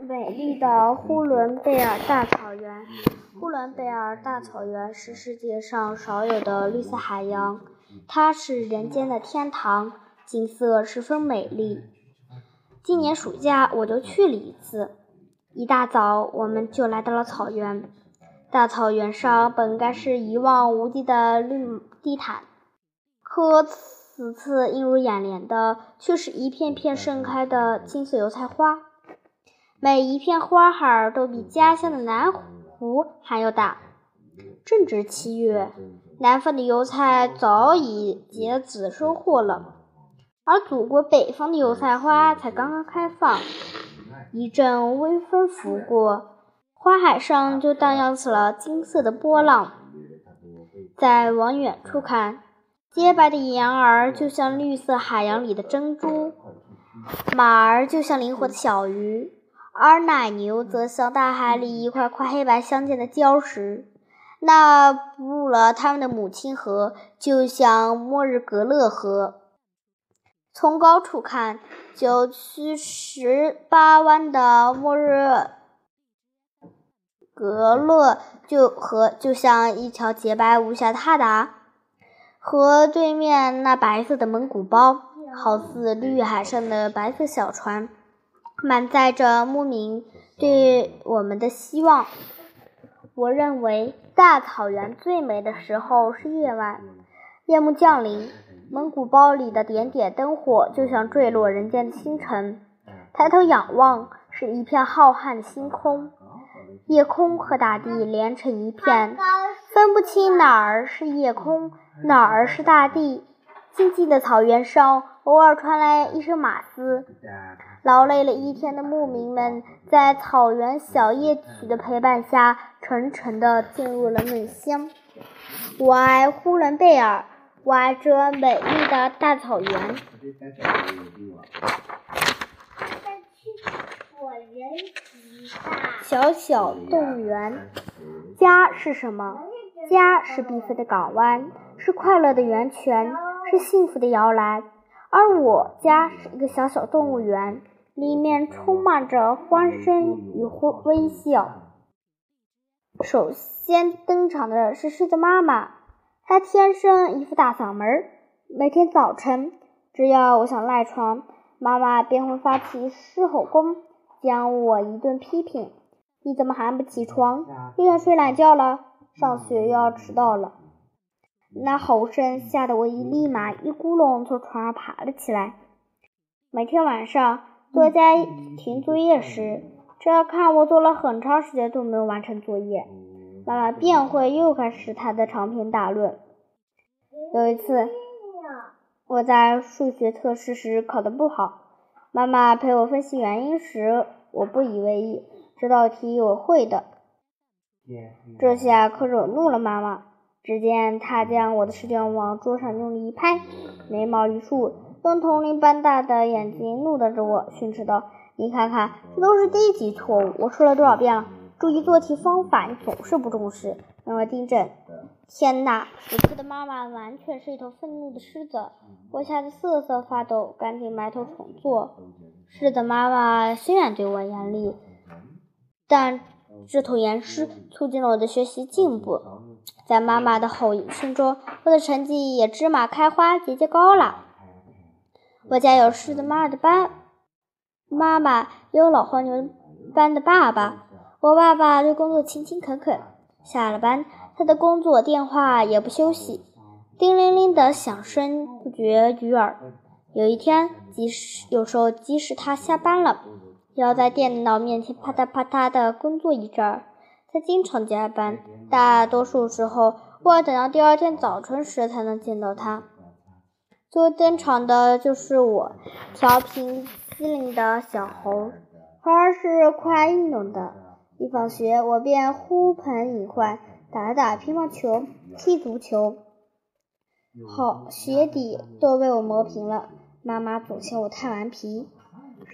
美丽的呼伦贝尔大草原。呼伦贝尔大草原是世界上少有的绿色海洋，它是人间的天堂，景色十分美丽。今年暑假我就去了一次。一大早我们就来到了草原。大草原上本该是一望无际的绿地毯，可此次映入眼帘的却是一片片盛开的金色油菜花。每一片花儿都比家乡的南湖还要大。正值七月，南方的油菜早已结籽收获了，而祖国北方的油菜花才刚刚开放。一阵微风拂过。花海上就荡漾起了金色的波浪，再往远处看，洁白的羊儿就像绿色海洋里的珍珠，马儿就像灵活的小鱼，而奶牛则像大海里一块块黑白相间的礁石。那哺乳了他们的母亲河，就像末日格勒河。从高处看，九曲十八弯的末日。格勒就河就像一条洁白无瑕的哈达，河对面那白色的蒙古包，好似绿海上的白色小船，满载着牧民对我们的希望。我认为大草原最美的时候是夜晚，夜幕降临，蒙古包里的点点灯火就像坠落人间的星辰。抬头仰望，是一片浩瀚的星空。夜空和大地连成一片，分不清哪儿是夜空，哪儿是大地。静静的草原上，偶尔传来一声马嘶。劳累了一天的牧民们，在草原小夜曲的陪伴下，沉沉地进入了梦乡。我爱呼伦贝尔，我爱这美丽的大草原。小小动物园，家是什么？家是避飞的港湾，是快乐的源泉，是幸福的摇篮。而我家是一个小小动物园，里面充满着欢声与微笑。首先登场的是狮子妈妈，她天生一副大嗓门，每天早晨，只要我想赖床，妈妈便会发起狮吼功。将我一顿批评，你怎么还不起床？又要睡懒觉了？上学又要迟到了。那吼声吓得我一立马一咕噜从床上爬了起来。每天晚上作家停作业时，只要看我做了很长时间都没有完成作业，妈妈便会又开始她的长篇大论。有一次，我在数学测试时考得不好。妈妈陪我分析原因时，我不以为意。这道题我会的。这下可惹怒了妈妈。只见她将我的试卷往桌上用力一拍，眉毛一竖，用铜铃般大的眼睛怒瞪着我，训斥道：“你看看，这都是低级错误！我说了多少遍了，注意做题方法，你总是不重视。”让我订正。天哪！此刻的妈妈完全是一头愤怒的狮子，我吓得瑟瑟发抖，赶紧埋头重做。狮子妈妈虽然对我严厉，但这头严师促进了我的学习进步。在妈妈的吼声中，我的成绩也芝麻开花，节节高了。我家有狮子妈的班，妈妈也有老黄牛般的爸爸。我爸爸对工作勤勤恳恳，下了班。他的工作电话也不休息，叮铃铃的响声不绝于耳。有一天，即使有时候即使他下班了，也要在电脑面前啪嗒啪嗒的工作一阵儿。他经常加班，大多数时候我要等到第二天早晨时才能见到他。最后登场的就是我，调皮机灵的小猴，猴儿是酷爱运动的，一放学我便呼朋引唤。打打乒乓球，踢足球，好鞋底都被我磨平了。妈妈总嫌我太顽皮。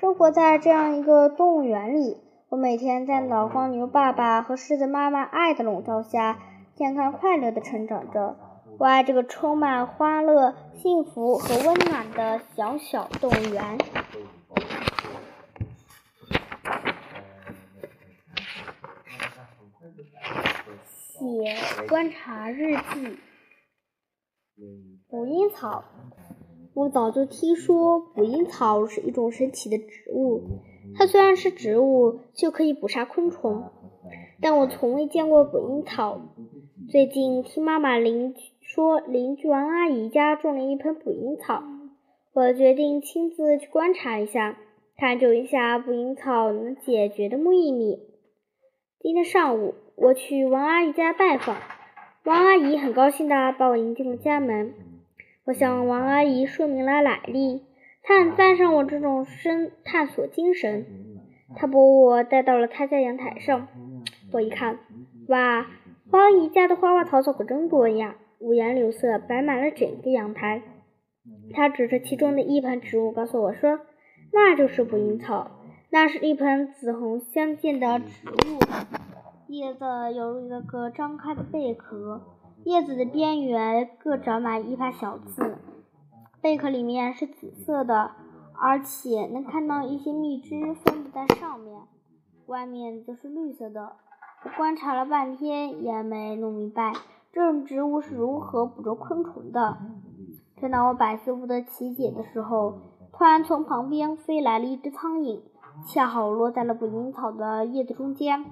生活在这样一个动物园里，我每天在老黄牛爸爸和狮子妈妈爱的笼罩下，健康快乐的成长着。我爱这个充满欢乐幸福和温暖的小小动物园。写观察日记。捕蝇草我早就听说捕蝇草是一种神奇的植物。它虽然是植物却可以捕杀昆虫。但我从未见过捕蝇草。最近听妈妈邻居说，邻居王阿姨家种了一盆捕蝇草，我决定亲自去观察一下，探究一下捕蝇草能解决的秘密。今天上午，我去王阿姨家拜访。王阿姨很高兴地把我迎进了家门。我向王阿姨说明了来历，她很赞赏我这种深探索精神。她把我带到了她家阳台上。我一看，哇，王阿姨家的花花草草可真多呀，五颜六色，摆满了整个阳台。他指着其中的一盆植物，告诉我说：“那就是捕蝇草，那是一盆紫红相间的植物。”叶子有一个个张开的贝壳，叶子的边缘各长满一排小刺，贝壳里面是紫色的，而且能看到一些蜜汁分布在上面，外面则是绿色的。我观察了半天也没弄明白这种植物是如何捕捉昆虫的。正当我百思不得其解的时候，突然从旁边飞来了一只苍蝇，恰好落在了捕蝇草的叶子中间。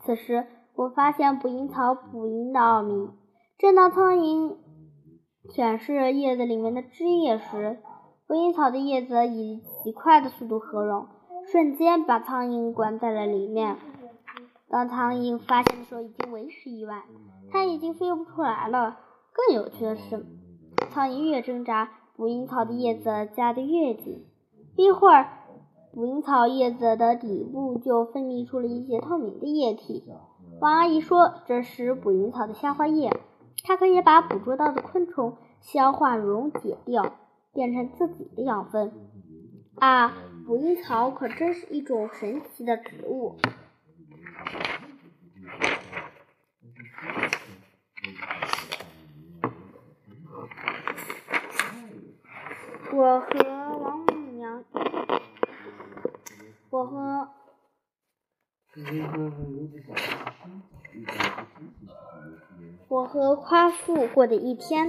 此时，我发现捕蝇草捕蝇的奥秘。正当苍蝇舔舐叶子里面的汁液时，捕蝇草的叶子以极快的速度合拢，瞬间把苍蝇关在了里面。当苍蝇发现的时候，已经为时已晚，它已经飞不出来了。更有趣的是，苍蝇越挣扎，捕蝇草的叶子夹得越紧。一会儿，捕蝇草叶子的底部就分泌出了一些透明的液体。王阿姨说：“这是捕蝇草的消化液，它可以把捕捉到的昆虫消化溶解掉，变成自己的养分。”啊，捕蝇草可真是一种神奇的植物。我和王母娘。我和我和夸父过的一天，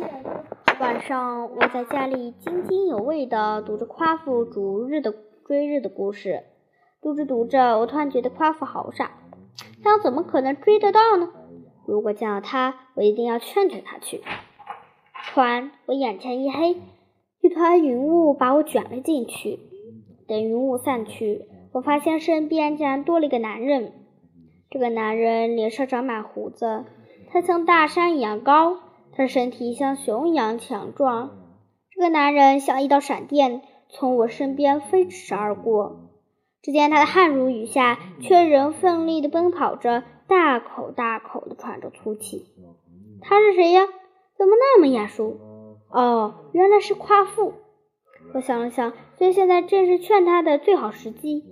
晚上我在家里津津有味地读着夸父逐日的追日的故事，读着读着，我突然觉得夸父好傻，他怎么可能追得到呢？如果见到他，我一定要劝劝他去。突然，我眼前一黑，一团云雾把我卷了进去。等云雾散去。我发现身边竟然多了一个男人，这个男人脸上长满胡子，他像大山一样高，他的身体像熊一样强壮。这个男人像一道闪电从我身边飞驰而过，只见他的汗如雨下，却仍奋力地奔跑着，大口大口地喘着粗气。他是谁呀？怎么那么眼熟？哦，原来是夸父。我想了想，所以现在正是劝他的最好时机。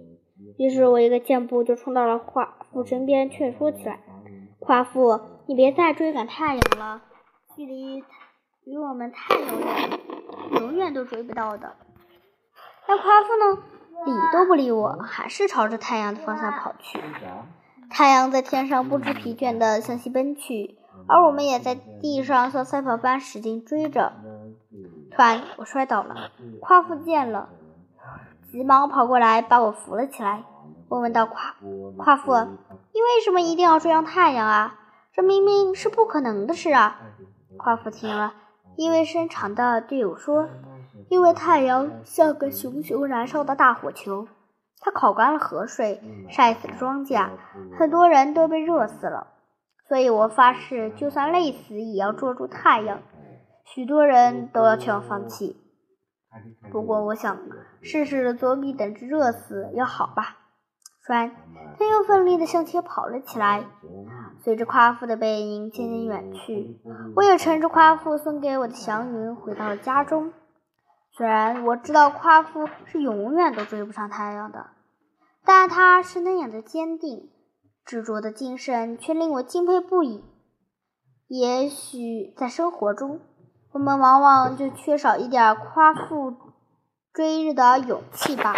于是我一个箭步就冲到了夸父身边，劝说起来：“夸父，你别再追赶太阳了，距离离我们太遥远，永远都追不到的。”那夸父呢，理都不理我，还是朝着太阳的方向跑去。太阳在天上不知疲倦地向西奔去，而我们也在地上像赛跑般使劲追着。突然，我摔倒了，夸父见了。急忙跑过来把我扶了起来。我问道：“夸夸父，你为什么一定要追上太阳啊？这明明是不可能的事啊！”夸父听了，意味深长地对我说：“因为太阳像个熊熊燃烧的大火球，它烤干了河水，晒死了庄稼，很多人都被热死了。所以我发誓，就算累死也要捉住太阳。许多人都要劝我放弃。”不过，我想试试总比等着热死要好吧。说完，他又奋力地向前跑了起来。随着夸父的背影渐渐远去，我也乘着夸父送给我的祥云回到了家中。虽然我知道夸父是永远都追不上太阳的，但他是那样的坚定、执着的精神却令我敬佩不已。也许在生活中，我们往往就缺少一点夸父追日的勇气吧。